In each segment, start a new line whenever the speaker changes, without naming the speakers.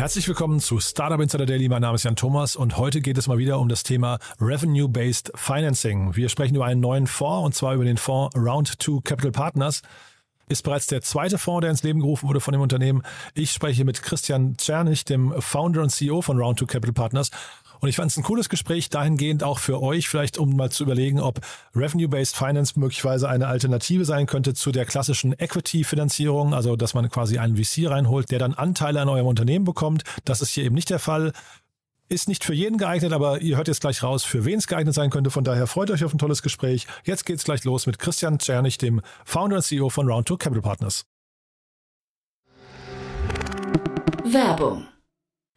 Herzlich willkommen zu Startup Insider Daily. Mein Name ist Jan Thomas und heute geht es mal wieder um das Thema Revenue-Based Financing. Wir sprechen über einen neuen Fonds und zwar über den Fonds Round 2 Capital Partners. Ist bereits der zweite Fonds, der ins Leben gerufen wurde von dem Unternehmen. Ich spreche mit Christian Czernig, dem Founder und CEO von Round 2 Capital Partners. Und ich fand es ein cooles Gespräch dahingehend auch für euch, vielleicht um mal zu überlegen, ob Revenue-Based Finance möglicherweise eine Alternative sein könnte zu der klassischen Equity-Finanzierung, also dass man quasi einen VC reinholt, der dann Anteile an eurem Unternehmen bekommt. Das ist hier eben nicht der Fall. Ist nicht für jeden geeignet, aber ihr hört jetzt gleich raus, für wen es geeignet sein könnte. Von daher freut euch auf ein tolles Gespräch. Jetzt geht's gleich los mit Christian Czernig, dem Founder und CEO von Round2 Capital Partners.
Werbung.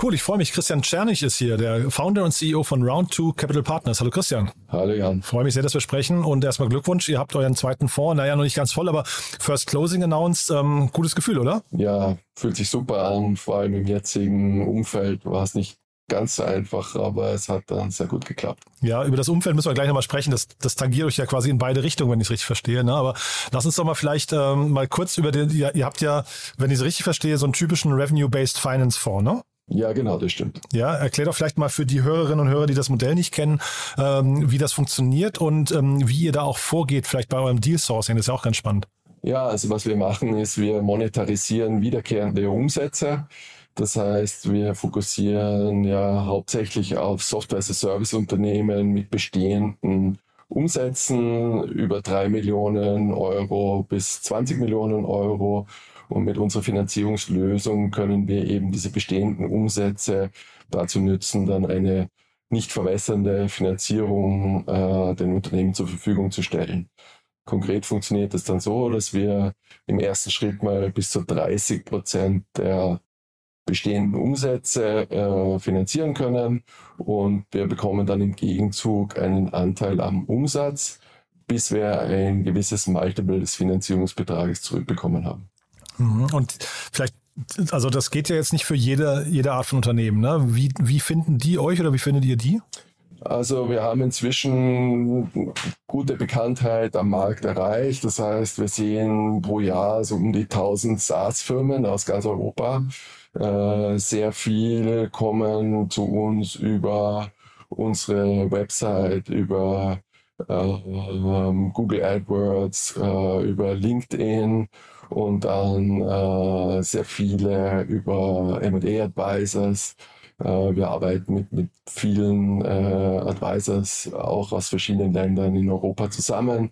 Cool, ich freue mich. Christian Czernig ist hier, der Founder und CEO von Round2 Capital Partners. Hallo Christian.
Hallo Jan.
Freue mich sehr, dass wir sprechen und erstmal Glückwunsch. Ihr habt euren zweiten Fonds, naja, noch nicht ganz voll, aber First Closing announced. Ähm, gutes Gefühl, oder?
Ja, fühlt sich super an. Vor allem im jetzigen Umfeld war es nicht ganz so einfach, aber es hat dann sehr gut geklappt.
Ja, über das Umfeld müssen wir gleich nochmal sprechen. Das, das tangiert euch ja quasi in beide Richtungen, wenn ich es richtig verstehe. Ne? Aber lass uns doch mal vielleicht ähm, mal kurz über den, ihr, ihr habt ja, wenn ich es richtig verstehe, so einen typischen Revenue-Based Finance Fonds, ne?
Ja, genau, das stimmt.
Ja, erklär doch vielleicht mal für die Hörerinnen und Hörer, die das Modell nicht kennen, ähm, wie das funktioniert und ähm, wie ihr da auch vorgeht, vielleicht bei eurem Deal Sourcing. Das ist ja auch ganz spannend.
Ja, also was wir machen, ist, wir monetarisieren wiederkehrende Umsätze. Das heißt, wir fokussieren ja hauptsächlich auf Software-as-a-Service-Unternehmen mit bestehenden Umsätzen über drei Millionen Euro bis 20 Millionen Euro. Und mit unserer Finanzierungslösung können wir eben diese bestehenden Umsätze dazu nützen, dann eine nicht verwässernde Finanzierung äh, den Unternehmen zur Verfügung zu stellen. Konkret funktioniert es dann so, dass wir im ersten Schritt mal bis zu 30 Prozent der bestehenden Umsätze äh, finanzieren können und wir bekommen dann im Gegenzug einen Anteil am Umsatz, bis wir ein gewisses Multiple des Finanzierungsbetrages zurückbekommen haben.
Mhm. Und vielleicht, also das geht ja jetzt nicht für jede, jede Art von Unternehmen. Ne? Wie, wie finden die euch oder wie findet ihr die?
Also wir haben inzwischen gute Bekanntheit am Markt erreicht. Das heißt, wir sehen pro Jahr so um die 1000 SaaS-Firmen aus ganz Europa. Äh, sehr viele kommen zu uns über unsere Website, über äh, Google AdWords, äh, über LinkedIn und dann äh, sehr viele über M&A Advisors. Äh, wir arbeiten mit, mit vielen äh, Advisors auch aus verschiedenen Ländern in Europa zusammen,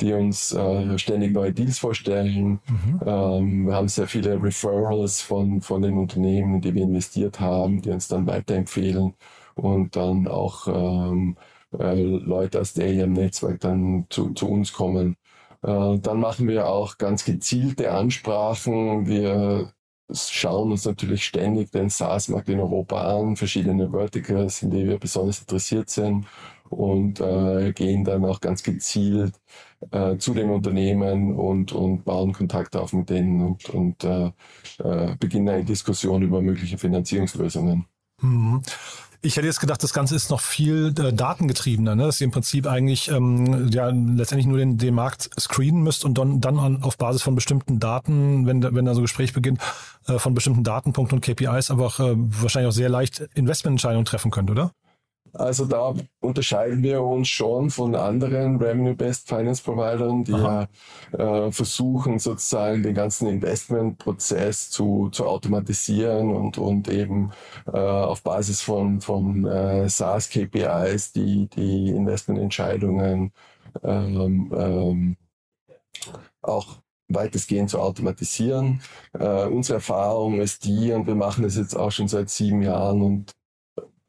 die uns äh, ständig neue Deals vorstellen. Mhm. Ähm, wir haben sehr viele Referrals von, von den Unternehmen, in die wir investiert haben, die uns dann weiterempfehlen und dann auch ähm, äh, Leute aus der EM-Netzwerk dann zu, zu uns kommen. Äh, dann machen wir auch ganz gezielte Ansprachen. Wir schauen uns natürlich ständig den SaaS-Markt in Europa an, verschiedene Verticals, in die wir besonders interessiert sind und äh, gehen dann auch ganz gezielt äh, zu den Unternehmen und, und bauen Kontakte auf mit denen und, und äh, äh, beginnen eine Diskussion über mögliche Finanzierungslösungen.
Mhm. Ich hätte jetzt gedacht, das Ganze ist noch viel äh, datengetriebener, ne? dass ihr im Prinzip eigentlich ähm, ja letztendlich nur den, den Markt screenen müsst und dann, dann an, auf Basis von bestimmten Daten, wenn, wenn da so ein Gespräch beginnt, äh, von bestimmten Datenpunkten und KPIs einfach äh, wahrscheinlich auch sehr leicht Investmententscheidungen treffen könnt, oder?
Also da unterscheiden wir uns schon von anderen Revenue-Based Finance Providern, die ja äh, versuchen sozusagen den ganzen Investmentprozess zu, zu automatisieren und, und eben äh, auf Basis von, von äh, SaaS-KPIs die, die Investmententscheidungen ähm, ähm, auch weitestgehend zu automatisieren. Äh, unsere Erfahrung ist die, und wir machen das jetzt auch schon seit sieben Jahren und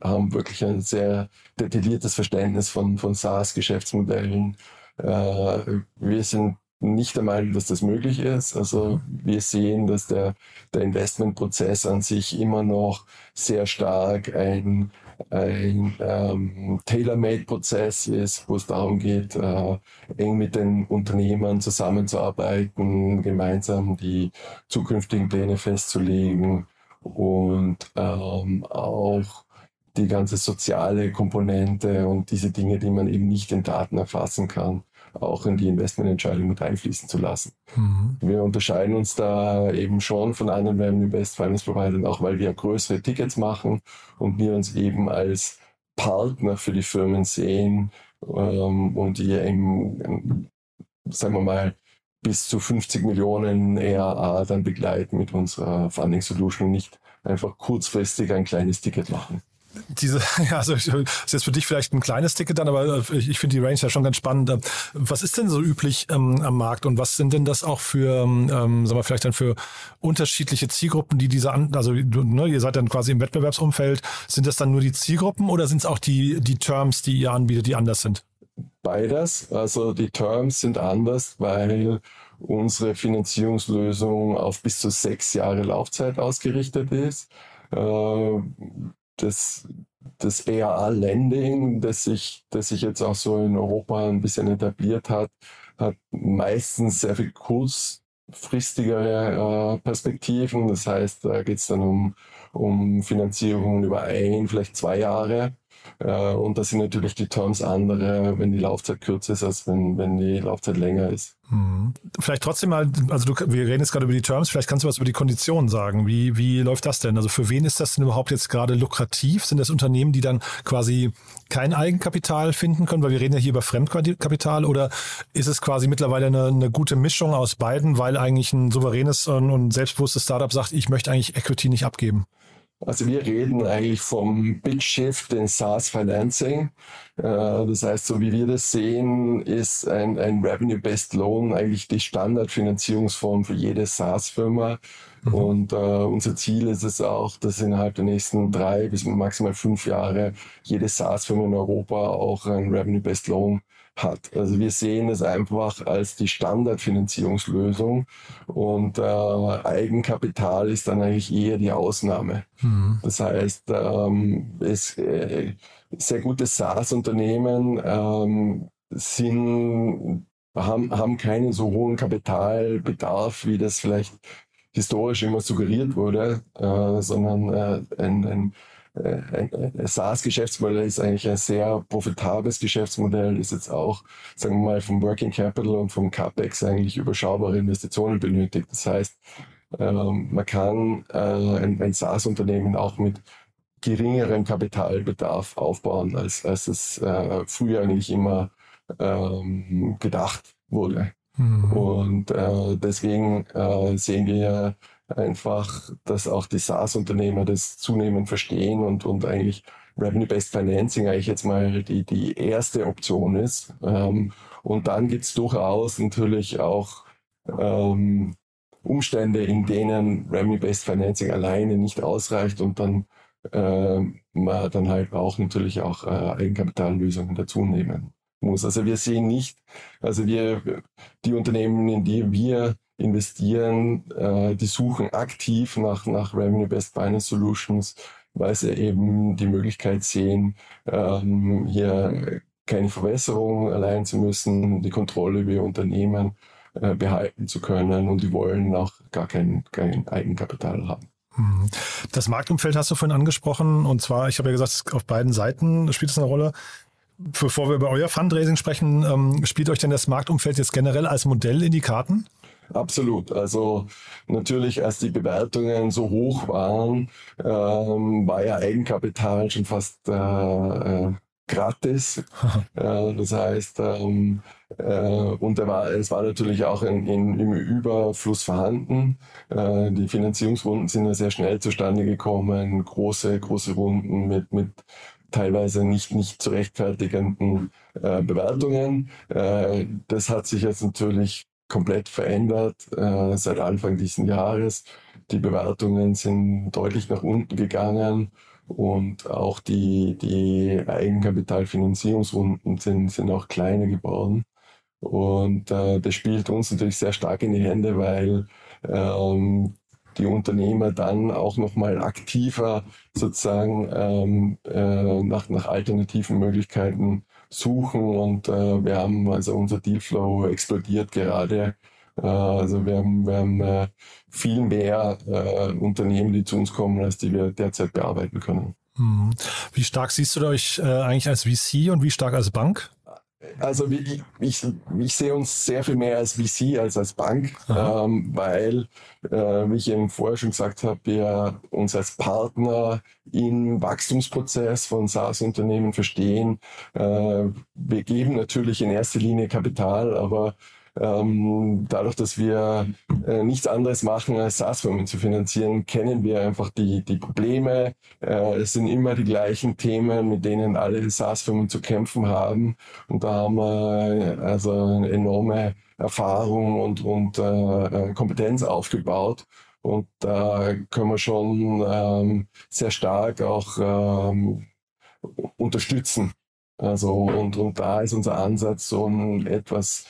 haben wirklich ein sehr detailliertes Verständnis von, von SaaS-Geschäftsmodellen. Äh, wir sind nicht der Meinung, dass das möglich ist. Also wir sehen, dass der, der Investmentprozess an sich immer noch sehr stark ein, ein ähm, Tailor-Made-Prozess ist, wo es darum geht, äh, eng mit den Unternehmern zusammenzuarbeiten, gemeinsam die zukünftigen Pläne festzulegen und ähm, auch die ganze soziale Komponente und diese Dinge, die man eben nicht in Daten erfassen kann, auch in die Investmententscheidung mit einfließen zu lassen. Mhm. Wir unterscheiden uns da eben schon von anderen Revenue-Based Finance Providern, auch weil wir größere Tickets machen und wir uns eben als Partner für die Firmen sehen ähm, und die eben, sagen wir mal, bis zu 50 Millionen ERA dann begleiten mit unserer Funding Solution und nicht einfach kurzfristig ein kleines Ticket machen
diese, also ist jetzt für dich vielleicht ein kleines Ticket dann, aber äh, ich, ich finde die Range ja schon ganz spannend. Ähm, was ist denn so üblich ähm, am Markt und was sind denn das auch für, ähm, sagen wir vielleicht dann für unterschiedliche Zielgruppen, die diese, also ne, ihr seid dann quasi im Wettbewerbsumfeld, sind das dann nur die Zielgruppen oder sind es auch die, die Terms, die ihr anbietet, die anders sind?
Beides. Also die Terms sind anders, weil unsere Finanzierungslösung auf bis zu sechs Jahre Laufzeit ausgerichtet ist. Äh, das, das EAA-Lending, das sich, das sich jetzt auch so in Europa ein bisschen etabliert hat, hat meistens sehr viel kurzfristigere äh, Perspektiven. Das heißt, da geht es dann um, um Finanzierung über ein, vielleicht zwei Jahre. Äh, und da sind natürlich die Terms andere, wenn die Laufzeit kürzer ist, als wenn, wenn die Laufzeit länger ist.
Hm. Vielleicht trotzdem mal, also du, wir reden jetzt gerade über die Terms, vielleicht kannst du was über die Konditionen sagen. Wie, wie läuft das denn? Also für wen ist das denn überhaupt jetzt gerade lukrativ? Sind das Unternehmen, die dann quasi kein Eigenkapital finden können? Weil wir reden ja hier über Fremdkapital oder ist es quasi mittlerweile eine, eine gute Mischung aus beiden, weil eigentlich ein souveränes und, und selbstbewusstes Startup sagt, ich möchte eigentlich Equity nicht abgeben?
Also wir reden eigentlich vom Big Shift in SaaS Financing. Äh, das heißt, so wie wir das sehen, ist ein, ein Revenue-Based Loan eigentlich die Standardfinanzierungsform für jede SaaS-Firma. Mhm. Und äh, unser Ziel ist es auch, dass innerhalb der nächsten drei bis maximal fünf Jahre jede SaaS-Firma in Europa auch ein Revenue-Based Loan hat. Also wir sehen es einfach als die Standardfinanzierungslösung und äh, Eigenkapital ist dann eigentlich eher die Ausnahme. Mhm. Das heißt, ähm, es äh, sehr gute SaaS-Unternehmen ähm, sind haben, haben keinen so hohen Kapitalbedarf, wie das vielleicht historisch immer suggeriert wurde, äh, sondern äh, ein, ein ein SaaS-Geschäftsmodell ist eigentlich ein sehr profitables Geschäftsmodell, ist jetzt auch, sagen wir mal, vom Working Capital und vom CapEx eigentlich überschaubare Investitionen benötigt. Das heißt, ähm, man kann äh, ein, ein SaaS-Unternehmen auch mit geringerem Kapitalbedarf aufbauen, als, als es äh, früher eigentlich immer ähm, gedacht wurde. Mhm. Und äh, deswegen äh, sehen wir einfach, dass auch die SaaS-Unternehmer das zunehmend verstehen und, und eigentlich Revenue-Based Financing eigentlich jetzt mal die, die erste Option ist. Ähm, und dann gibt es durchaus natürlich auch ähm, Umstände, in denen Revenue-Based Financing alleine nicht ausreicht und dann äh, man dann halt auch natürlich auch äh, Eigenkapitallösungen dazu nehmen muss. Also wir sehen nicht, also wir, die Unternehmen, in die wir investieren, äh, die suchen aktiv nach, nach Revenue-Based Finance Solutions, weil sie eben die Möglichkeit sehen, ähm, hier keine Verwässerung allein zu müssen, die Kontrolle über ihr Unternehmen äh, behalten zu können und die wollen auch gar kein, kein Eigenkapital haben.
Hm. Das Marktumfeld hast du vorhin angesprochen und zwar, ich habe ja gesagt, auf beiden Seiten spielt es eine Rolle. Bevor wir über euer Fundraising sprechen, ähm, spielt euch denn das Marktumfeld jetzt generell als Modell in die Karten?
Absolut. Also natürlich, als die Bewertungen so hoch waren, ähm, war ja Eigenkapital schon fast äh, äh gratis. äh, das heißt, ähm, äh, und war, es war natürlich auch in, in, im Überfluss vorhanden. Äh, die Finanzierungsrunden sind ja sehr schnell zustande gekommen, große, große Runden mit, mit teilweise nicht, nicht zu rechtfertigenden äh, Bewertungen. Äh, das hat sich jetzt natürlich komplett verändert äh, seit Anfang dieses Jahres. Die Bewertungen sind deutlich nach unten gegangen und auch die, die Eigenkapitalfinanzierungsrunden sind, sind auch kleiner geworden. Und äh, das spielt uns natürlich sehr stark in die Hände, weil ähm, die Unternehmer dann auch nochmal aktiver sozusagen ähm, äh, nach, nach alternativen Möglichkeiten suchen. Und äh, wir haben also unser Dealflow explodiert gerade. Äh, also wir haben, wir haben äh, viel mehr äh, Unternehmen, die zu uns kommen, als die wir derzeit bearbeiten können.
Hm. Wie stark siehst du euch äh, eigentlich als VC und wie stark als Bank?
Also ich, ich, ich sehe uns sehr viel mehr als VC als als Bank, ähm, weil, äh, wie ich eben vorher schon gesagt habe, wir uns als Partner im Wachstumsprozess von SaaS-Unternehmen verstehen. Äh, wir geben natürlich in erster Linie Kapital, aber ähm, dadurch, dass wir äh, nichts anderes machen, als SaaS-Firmen zu finanzieren, kennen wir einfach die, die Probleme. Äh, es sind immer die gleichen Themen, mit denen alle SaaS-Firmen zu kämpfen haben. Und da haben wir also eine enorme Erfahrung und, und äh, Kompetenz aufgebaut. Und da können wir schon ähm, sehr stark auch ähm, unterstützen. Also, und, und da ist unser Ansatz so ein etwas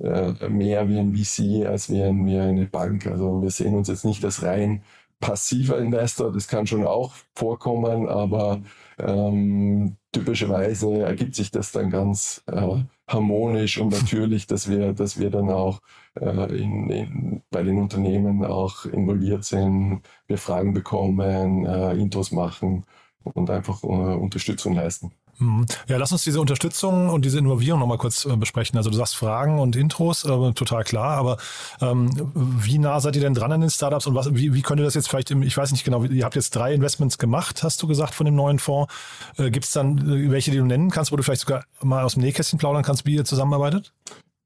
äh, mehr wie ein VC als wie, ein, wie eine Bank. Also wir sehen uns jetzt nicht als rein passiver Investor, das kann schon auch vorkommen, aber ähm, typischerweise ergibt sich das dann ganz äh, harmonisch und natürlich, dass wir, dass wir dann auch äh, in, in, bei den Unternehmen auch involviert sind, wir Fragen bekommen, äh, Intros machen und einfach äh, Unterstützung leisten.
Mhm. Ja, lass uns diese Unterstützung und diese Involvierung nochmal kurz äh, besprechen. Also du sagst Fragen und Intros, äh, total klar, aber ähm, wie nah seid ihr denn dran an den Startups und was, wie, wie könnt ihr das jetzt vielleicht, im, ich weiß nicht genau, ihr habt jetzt drei Investments gemacht, hast du gesagt, von dem neuen Fonds. Äh, Gibt es dann äh, welche, die du nennen kannst, wo du vielleicht sogar mal aus dem Nähkästchen plaudern kannst, wie ihr zusammenarbeitet?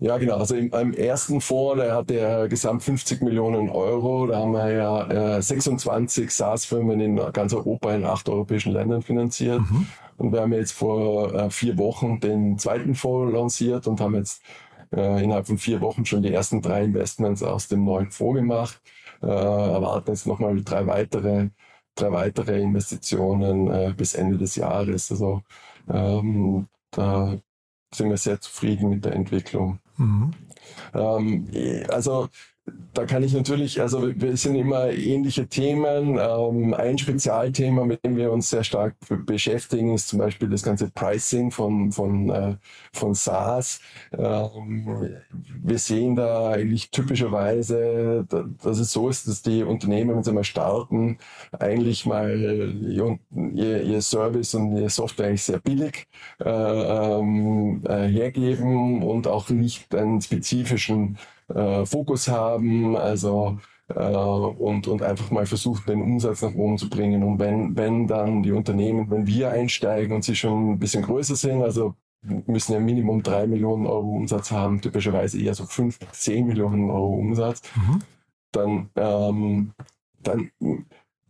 Ja, genau. Also im, im ersten Fonds, der hat ja gesamt 50 Millionen Euro. Da haben wir ja äh, 26 SaaS-Firmen in ganz Europa in acht europäischen Ländern finanziert. Mhm. Und wir haben jetzt vor äh, vier Wochen den zweiten Fonds lanciert und haben jetzt äh, innerhalb von vier Wochen schon die ersten drei Investments aus dem neuen Fonds gemacht. Äh, erwarten jetzt nochmal drei weitere, drei weitere Investitionen äh, bis Ende des Jahres. Also ähm, da sind wir sehr zufrieden mit der Entwicklung. Mhm. Ähm, also da kann ich natürlich, also wir sind immer ähnliche Themen. Ähm, ein Spezialthema, mit dem wir uns sehr stark beschäftigen, ist zum Beispiel das ganze Pricing von, von, äh, von SaaS. Ähm, wir sehen da eigentlich typischerweise, dass es so ist, dass die Unternehmen, wenn sie mal starten, eigentlich mal ihr, ihr Service und ihre Software eigentlich sehr billig äh, ähm, äh, hergeben und auch nicht einen spezifischen äh, Fokus haben, also äh, und, und einfach mal versuchen, den Umsatz nach oben zu bringen. Und wenn, wenn dann die Unternehmen, wenn wir einsteigen und sie schon ein bisschen größer sind, also müssen ja Minimum drei Millionen Euro Umsatz haben, typischerweise eher so fünf, zehn Millionen Euro Umsatz, mhm. dann, ähm, dann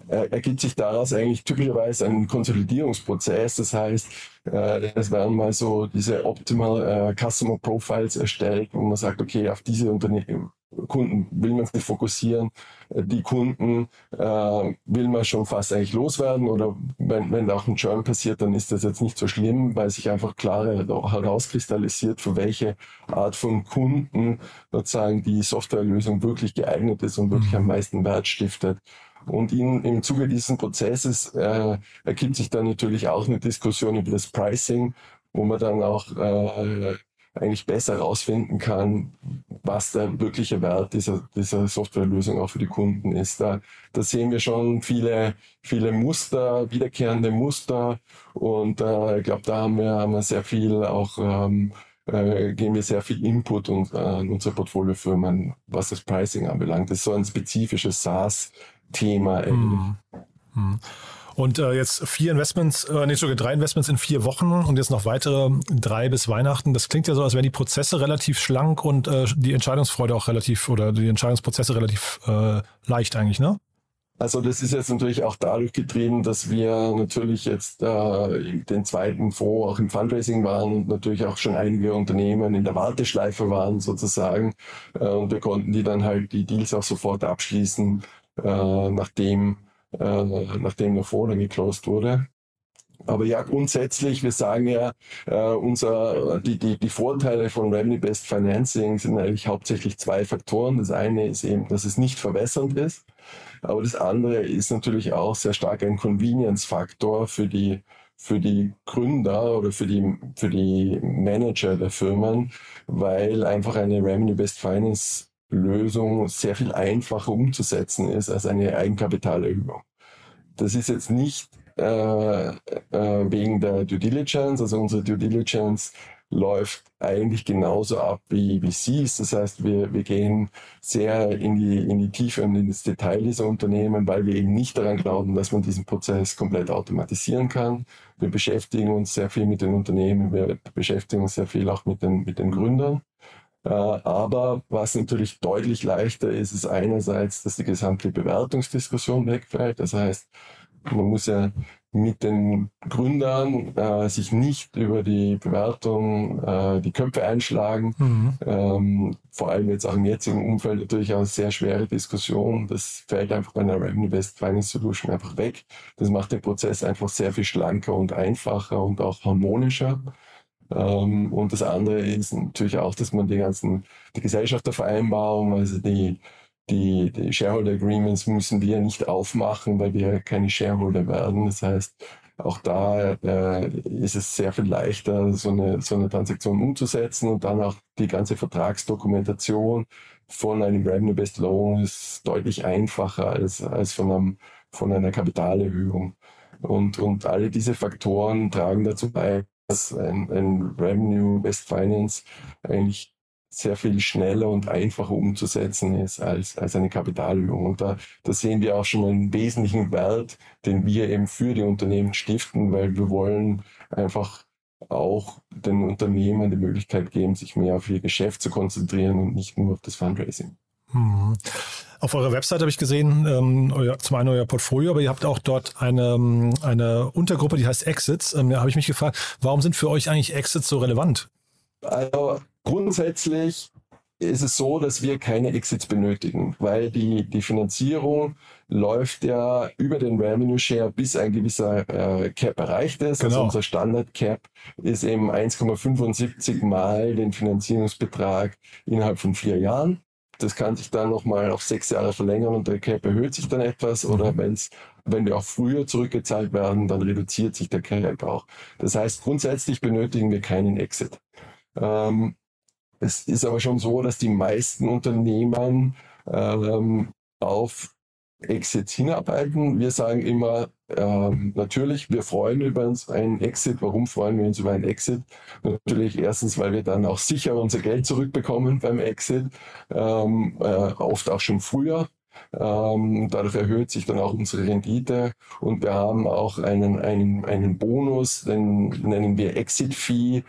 ergibt sich daraus eigentlich typischerweise ein Konsolidierungsprozess. Das heißt, äh, es werden mal so diese Optimal äh, Customer Profiles erstellt, wo man sagt, okay, auf diese Unternehmen, Kunden will man sich fokussieren, die Kunden äh, will man schon fast eigentlich loswerden oder wenn, wenn auch ein Churn passiert, dann ist das jetzt nicht so schlimm, weil sich einfach klar herauskristallisiert, für welche Art von Kunden sozusagen die Softwarelösung wirklich geeignet ist und wirklich am meisten Wert stiftet. Und in, im Zuge dieses Prozesses äh, ergibt sich dann natürlich auch eine Diskussion über das Pricing, wo man dann auch äh, eigentlich besser herausfinden kann, was der wirkliche Wert dieser, dieser Softwarelösung auch für die Kunden ist. Da, da sehen wir schon viele, viele Muster, wiederkehrende Muster und äh, ich glaube, da haben wir, haben wir sehr viel auch ähm, äh, geben wir sehr viel Input und, äh, an unsere Portfoliofirmen, was das Pricing anbelangt. Das ist so ein spezifisches SaaS-Thema eigentlich. Mhm.
Mhm. Und äh, jetzt vier Investments, äh, nee, sogar drei Investments in vier Wochen und jetzt noch weitere drei bis Weihnachten. Das klingt ja so, als wären die Prozesse relativ schlank und äh, die Entscheidungsfreude auch relativ oder die Entscheidungsprozesse relativ äh, leicht eigentlich, ne?
Also das ist jetzt natürlich auch dadurch getrieben, dass wir natürlich jetzt äh, den zweiten Fonds auch im Fundraising waren und natürlich auch schon einige Unternehmen in der Warteschleife waren sozusagen. Äh, und wir konnten die dann halt die Deals auch sofort abschließen, äh, nachdem, äh, nachdem Fonds dann geclosed wurde. Aber ja, grundsätzlich, wir sagen ja, äh, unser, die, die, die Vorteile von Revenue-Based Financing sind eigentlich hauptsächlich zwei Faktoren. Das eine ist eben, dass es nicht verwässernd ist. Aber das andere ist natürlich auch sehr stark ein Convenience-Faktor für die, für die Gründer oder für die, für die Manager der Firmen, weil einfach eine Revenue-Based Finance Lösung sehr viel einfacher umzusetzen ist als eine Eigenkapitalerhöhung. Das ist jetzt nicht äh, äh, wegen der Due Diligence, also unsere Due Diligence läuft eigentlich genauso ab wie VCs. Das heißt, wir, wir gehen sehr in die, in die Tiefe und ins Detail dieser Unternehmen, weil wir eben nicht daran glauben, dass man diesen Prozess komplett automatisieren kann. Wir beschäftigen uns sehr viel mit den Unternehmen, wir beschäftigen uns sehr viel auch mit den, mit den Gründern. Äh, aber was natürlich deutlich leichter ist, ist einerseits, dass die gesamte Bewertungsdiskussion wegfällt. Das heißt, man muss ja mit den Gründern äh, sich nicht über die Bewertung äh, die Köpfe einschlagen. Mhm. Ähm, vor allem jetzt auch im jetzigen Umfeld natürlich auch eine sehr schwere Diskussion. Das fällt einfach bei einer Revenue Based Finance Solution einfach weg. Das macht den Prozess einfach sehr viel schlanker und einfacher und auch harmonischer. Ähm, und das andere ist natürlich auch, dass man die ganzen, die Gesellschaftervereinbarung, also die die, die Shareholder Agreements müssen wir nicht aufmachen, weil wir keine Shareholder werden. Das heißt, auch da äh, ist es sehr viel leichter, so eine, so eine Transaktion umzusetzen und dann auch die ganze Vertragsdokumentation von einem Revenue-Based Loan ist deutlich einfacher als, als von, einem, von einer Kapitalerhöhung. Und, und alle diese Faktoren tragen dazu bei, dass ein, ein Revenue-Based Finance eigentlich sehr viel schneller und einfacher umzusetzen ist als, als eine Kapitalerhöhung. Und da, da sehen wir auch schon einen wesentlichen Wert, den wir eben für die Unternehmen stiften, weil wir wollen einfach auch den Unternehmen die Möglichkeit geben, sich mehr auf ihr Geschäft zu konzentrieren und nicht nur auf das Fundraising.
Mhm. Auf eurer Website habe ich gesehen, ähm, euer, zum einen euer Portfolio, aber ihr habt auch dort eine, ähm, eine Untergruppe, die heißt Exits. Ähm, da habe ich mich gefragt, warum sind für euch eigentlich Exits so relevant?
Also grundsätzlich ist es so, dass wir keine Exits benötigen, weil die, die Finanzierung läuft ja über den Revenue Share bis ein gewisser äh, Cap erreicht ist. Also genau. Also unser Standard Cap ist eben 1,75 mal den Finanzierungsbetrag innerhalb von vier Jahren. Das kann sich dann nochmal auf sechs Jahre verlängern und der Cap erhöht sich dann etwas. Mhm. Oder wenn's, wenn wir auch früher zurückgezahlt werden, dann reduziert sich der Cap auch. Das heißt, grundsätzlich benötigen wir keinen Exit. Ähm, es ist aber schon so, dass die meisten Unternehmen ähm, auf Exits hinarbeiten. Wir sagen immer, ähm, natürlich, wir freuen über uns einen Exit. Warum freuen wir uns über einen Exit? Natürlich erstens, weil wir dann auch sicher unser Geld zurückbekommen beim Exit, ähm, äh, oft auch schon früher. Ähm, dadurch erhöht sich dann auch unsere Rendite und wir haben auch einen, einen, einen Bonus, den nennen wir Exit Fee,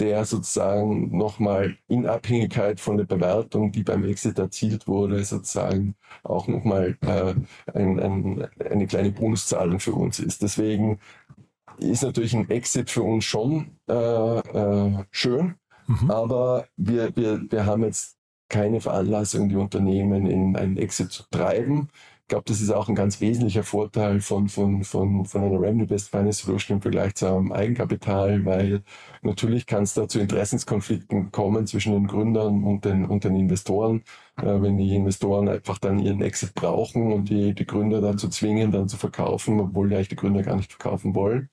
der sozusagen nochmal in Abhängigkeit von der Bewertung, die beim Exit erzielt wurde, sozusagen auch nochmal äh, ein, ein, eine kleine Bonuszahlung für uns ist. Deswegen ist natürlich ein Exit für uns schon äh, äh, schön, mhm. aber wir, wir, wir haben jetzt keine Veranlassung, die Unternehmen in einen Exit zu treiben glaube, das ist auch ein ganz wesentlicher Vorteil von, von, von, von einer Revenue-Based Finance Solution im Vergleich zu einem Eigenkapital, weil natürlich kann es da zu Interessenskonflikten kommen zwischen den Gründern und den, und den Investoren, äh, wenn die Investoren einfach dann ihren Exit brauchen und die, die Gründer dazu zwingen, dann zu verkaufen, obwohl die eigentlich die Gründer gar nicht verkaufen wollen.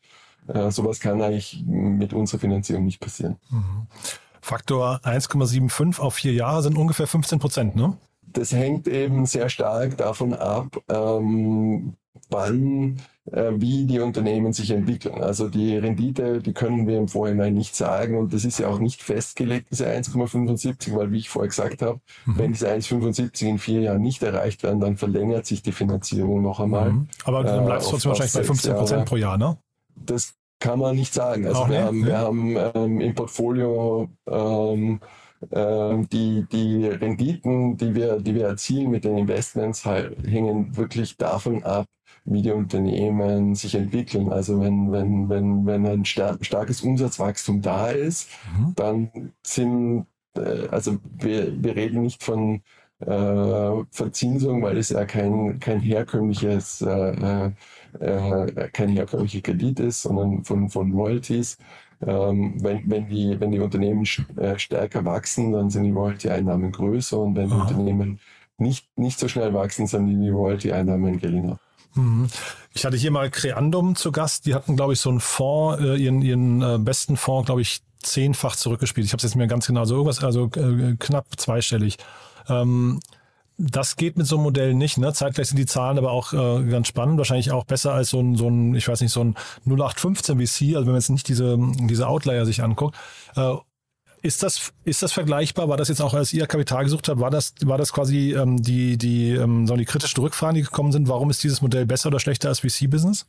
Äh, sowas kann eigentlich mit unserer Finanzierung nicht passieren.
Mhm. Faktor 1,75 auf vier Jahre sind ungefähr 15 Prozent, ne?
Das hängt eben sehr stark davon ab, ähm, wann, äh, wie die Unternehmen sich entwickeln. Also die Rendite, die können wir im Vorhinein nicht sagen und das ist ja auch nicht festgelegt, diese 1,75, weil wie ich vorher gesagt habe, mhm. wenn diese 1,75 in vier Jahren nicht erreicht werden, dann verlängert sich die Finanzierung noch einmal. Mhm.
Aber dann bleibt es äh, trotzdem wahrscheinlich bei 15 Prozent pro Jahr, ne?
Das kann man nicht sagen. Also wir, haben, wir haben ähm, im Portfolio ähm, die, die Renditen, die wir, die wir erzielen mit den Investments, hängen wirklich davon ab, wie die Unternehmen sich entwickeln. Also wenn, wenn, wenn, wenn ein star starkes Umsatzwachstum da ist, mhm. dann sind, äh, also wir, wir reden nicht von äh, Verzinsung, weil es ja kein, kein herkömmliches, äh, äh, kein herkömmlicher Kredit ist, sondern von, von Royalties. Ähm, wenn, wenn, die, wenn die Unternehmen äh, stärker wachsen, dann sind die Royalty-Einnahmen größer und wenn die Unternehmen nicht, nicht so schnell wachsen, sind die Royalty-Einnahmen geringer.
Mhm. Ich hatte hier mal Creandum zu Gast. Die hatten, glaube ich, so einen Fonds, äh, ihren, ihren äh, besten Fonds, glaube ich, zehnfach zurückgespielt. Ich habe es jetzt mir ganz genau so irgendwas, also äh, knapp zweistellig. Ähm, das geht mit so einem Modell nicht. Ne? Zeitgleich sind die Zahlen aber auch äh, ganz spannend. Wahrscheinlich auch besser als so ein, so ein, ich weiß nicht, so ein 0815 VC, also wenn man jetzt nicht diese, diese Outlier sich anguckt. Äh, ist das, ist das vergleichbar? War das jetzt auch, als ihr Kapital gesucht habt, war das, war das quasi ähm, die, die, ähm, so die kritischen Rückfragen, die gekommen sind? Warum ist dieses Modell besser oder schlechter als VC-Business?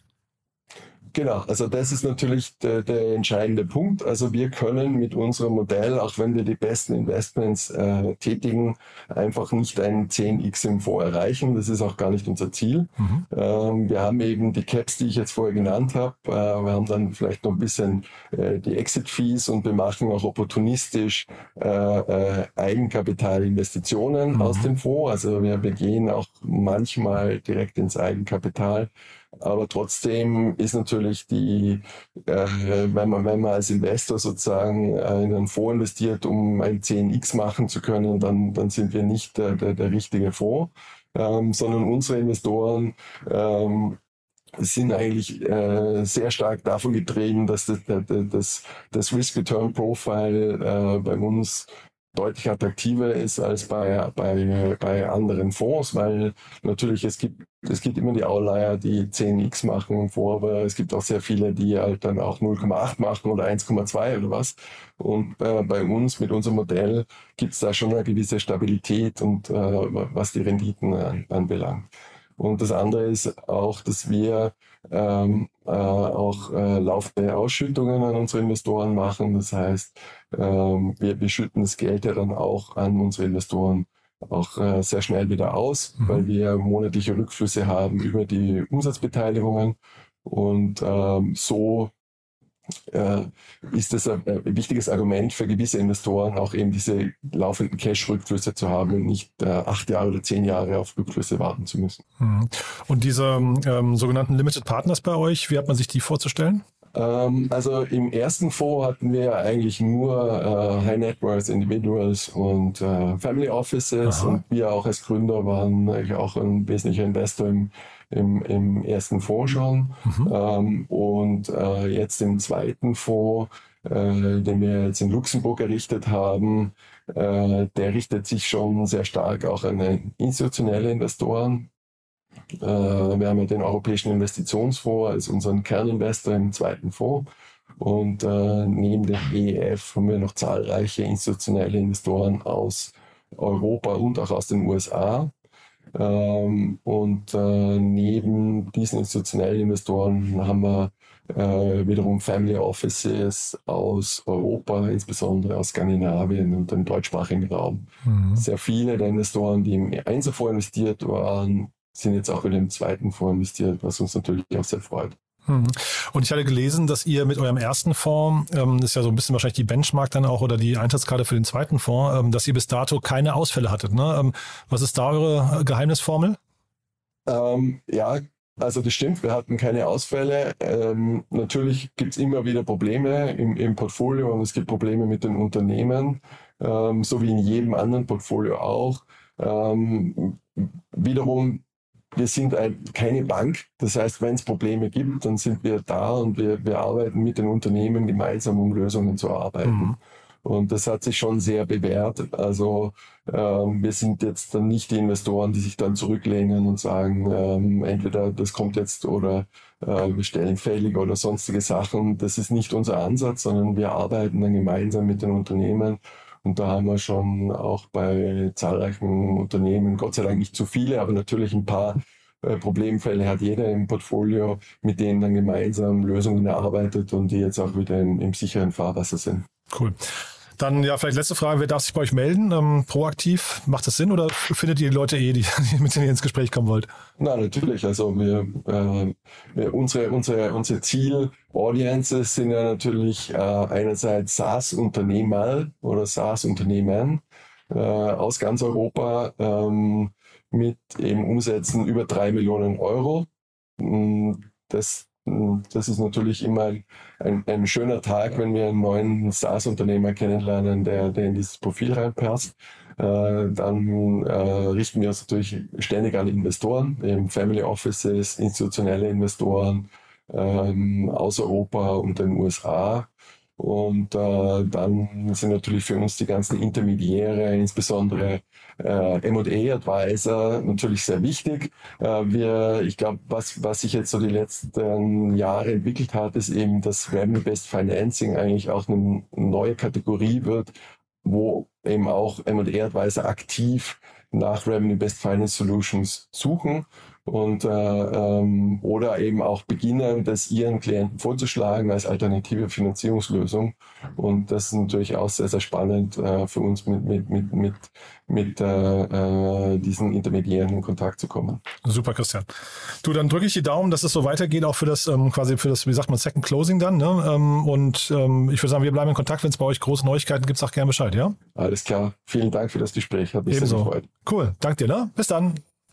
Genau, also das ist natürlich der, der, entscheidende Punkt. Also wir können mit unserem Modell, auch wenn wir die besten Investments äh, tätigen, einfach nicht ein 10x im Fonds erreichen. Das ist auch gar nicht unser Ziel. Mhm. Ähm, wir haben eben die Caps, die ich jetzt vorher genannt habe. Äh, wir haben dann vielleicht noch ein bisschen äh, die Exit-Fees und wir machen auch opportunistisch äh, äh, Eigenkapitalinvestitionen mhm. aus dem Fonds. Also wir, wir gehen auch manchmal direkt ins Eigenkapital. Aber trotzdem ist natürlich die, äh, wenn, man, wenn man als Investor sozusagen äh, in einen Fonds investiert, um ein 10x machen zu können, dann, dann sind wir nicht der, der, der richtige Fonds, ähm, sondern unsere Investoren ähm, sind eigentlich äh, sehr stark davon getrieben, dass das, das, das Risk-Return-Profile äh, bei uns deutlich attraktiver ist als bei, bei, bei anderen Fonds, weil natürlich es gibt, es gibt immer die Outlier, die 10x machen vor, aber es gibt auch sehr viele, die halt dann auch 0,8 machen oder 1,2 oder was. Und äh, bei uns mit unserem Modell gibt es da schon eine gewisse Stabilität und äh, was die Renditen an, anbelangt. Und das andere ist auch, dass wir ähm, äh, auch äh, laufende Ausschüttungen an unsere Investoren machen. Das heißt, ähm, wir, wir schütten das Geld ja dann auch an unsere Investoren auch äh, sehr schnell wieder aus, mhm. weil wir monatliche Rückflüsse haben über die Umsatzbeteiligungen. Und ähm, so ist das ein, ein, wichtiges Argument für gewisse Investoren, auch eben diese laufenden Cash-Rückflüsse zu haben und nicht äh, acht Jahre oder zehn Jahre auf Rückflüsse warten zu müssen.
Mhm. Und diese ähm, sogenannten Limited Partners bei euch, wie hat man sich die vorzustellen?
Ähm, also im ersten Fonds hatten wir eigentlich nur äh, High Net Worth Individuals und äh, Family Offices Aha. und wir auch als Gründer waren eigentlich auch ein wesentlicher Investor im im, im ersten Fonds schon. Mhm. Ähm, und äh, jetzt im zweiten Fonds, äh, den wir jetzt in Luxemburg errichtet haben, äh, der richtet sich schon sehr stark auch an institutionelle Investoren. Äh, wir haben ja den Europäischen Investitionsfonds als unseren Kerninvestor im zweiten Fonds. Und äh, neben dem EEF haben wir noch zahlreiche institutionelle Investoren aus Europa und auch aus den USA. Ähm, und äh, neben diesen institutionellen Investoren haben wir äh, wiederum Family Offices aus Europa, insbesondere aus Skandinavien und dem deutschsprachigen Raum. Mhm. Sehr viele der Investoren, die im Einzelfonds investiert waren, sind jetzt auch wieder im zweiten Fonds investiert, was uns natürlich auch sehr freut.
Mhm. Und ich hatte gelesen, dass ihr mit eurem ersten Fonds, ähm, das ist ja so ein bisschen wahrscheinlich die Benchmark dann auch oder die Eintrittskarte für den zweiten Fonds, ähm, dass ihr bis dato keine Ausfälle hattet. Ne? Ähm, was ist da eure Geheimnisformel?
Ähm, ja, also das stimmt, wir hatten keine Ausfälle. Ähm, natürlich gibt es immer wieder Probleme im, im, Portfolio und es gibt Probleme mit den Unternehmen, ähm, so wie in jedem anderen Portfolio auch. Wiederum wir sind ein, keine Bank. Das heißt, wenn es Probleme gibt, dann sind wir da und wir, wir arbeiten mit den Unternehmen gemeinsam, um Lösungen zu erarbeiten. Mhm. Und das hat sich schon sehr bewährt. Also ähm, wir sind jetzt dann nicht die Investoren, die sich dann zurücklehnen und sagen, ähm, entweder das kommt jetzt oder äh, wir stellen fällig oder sonstige Sachen. Das ist nicht unser Ansatz, sondern wir arbeiten dann gemeinsam mit den Unternehmen. Und da haben wir schon auch bei zahlreichen Unternehmen, Gott sei Dank nicht zu viele, aber natürlich ein paar äh, Problemfälle hat jeder im Portfolio, mit denen dann gemeinsam Lösungen erarbeitet und die jetzt auch wieder in, im sicheren Fahrwasser sind.
Cool. Dann ja, vielleicht letzte Frage, wer darf sich bei euch melden? Ähm, proaktiv, macht das Sinn oder findet ihr die Leute eh, die, mit denen ihr ins Gespräch kommen wollt?
Na, natürlich. Also wir, äh, wir unsere, unsere, unsere Ziel-Audiences sind ja natürlich äh, einerseits SaaS-Unternehmer oder SaaS-Unternehmen äh, aus ganz Europa ähm, mit eben Umsätzen über drei Millionen Euro. Mm, das das ist natürlich immer ein, ein, schöner Tag, wenn wir einen neuen SaaS-Unternehmer kennenlernen, der, der in dieses Profil reinpasst. Äh, dann äh, richten wir uns natürlich ständig an Investoren, eben Family Offices, institutionelle Investoren ähm, aus Europa und den USA. Und äh, dann sind natürlich für uns die ganzen Intermediäre, insbesondere äh, M&A-Advisor, natürlich sehr wichtig. Äh, wir, ich glaube, was, was sich jetzt so die letzten Jahre entwickelt hat, ist eben, dass Revenue-Based Financing eigentlich auch eine neue Kategorie wird, wo eben auch M&A-Advisor aktiv nach Revenue-Based Finance Solutions suchen und äh, ähm, oder eben auch beginnen, das ihren Klienten vorzuschlagen als alternative Finanzierungslösung. Und das ist natürlich auch sehr, sehr spannend äh, für uns mit, mit, mit, mit, mit äh, äh, diesen Intermediären in Kontakt zu kommen.
Super, Christian. Du, dann drücke ich die Daumen, dass es so weitergeht, auch für das ähm, quasi für das, wie sagt man, Second Closing dann. Ne? Ähm, und ähm, ich würde sagen, wir bleiben in Kontakt. Wenn es bei euch große Neuigkeiten gibt, sag gerne Bescheid, ja?
Alles klar. Vielen Dank für das Gespräch. Hat mich
Ebenso.
sehr gefreut.
Cool. Danke dir, ne? Bis dann.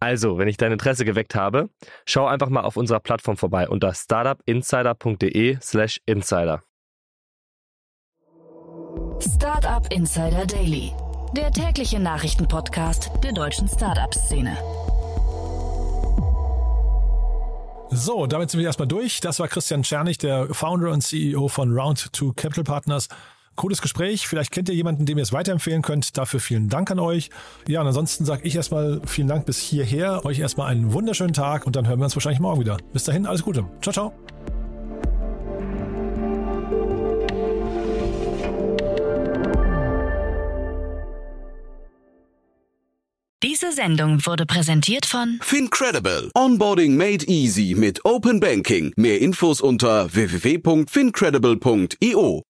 Also, wenn ich dein Interesse geweckt habe, schau einfach mal auf unserer Plattform vorbei unter startupinsider.de/slash insider.
Startup Insider Daily, der tägliche Nachrichtenpodcast der deutschen Startup-Szene.
So, damit sind wir erstmal durch. Das war Christian Czernig, der Founder und CEO von Round2 Capital Partners. Cooles Gespräch. Vielleicht kennt ihr jemanden, dem ihr es weiterempfehlen könnt. Dafür vielen Dank an euch. Ja, und ansonsten sage ich erstmal vielen Dank bis hierher. Euch erstmal einen wunderschönen Tag und dann hören wir uns wahrscheinlich morgen wieder. Bis dahin, alles Gute. Ciao, ciao.
Diese Sendung wurde präsentiert von
Fincredible. Onboarding made easy mit Open Banking. Mehr Infos unter www.fincredible.io.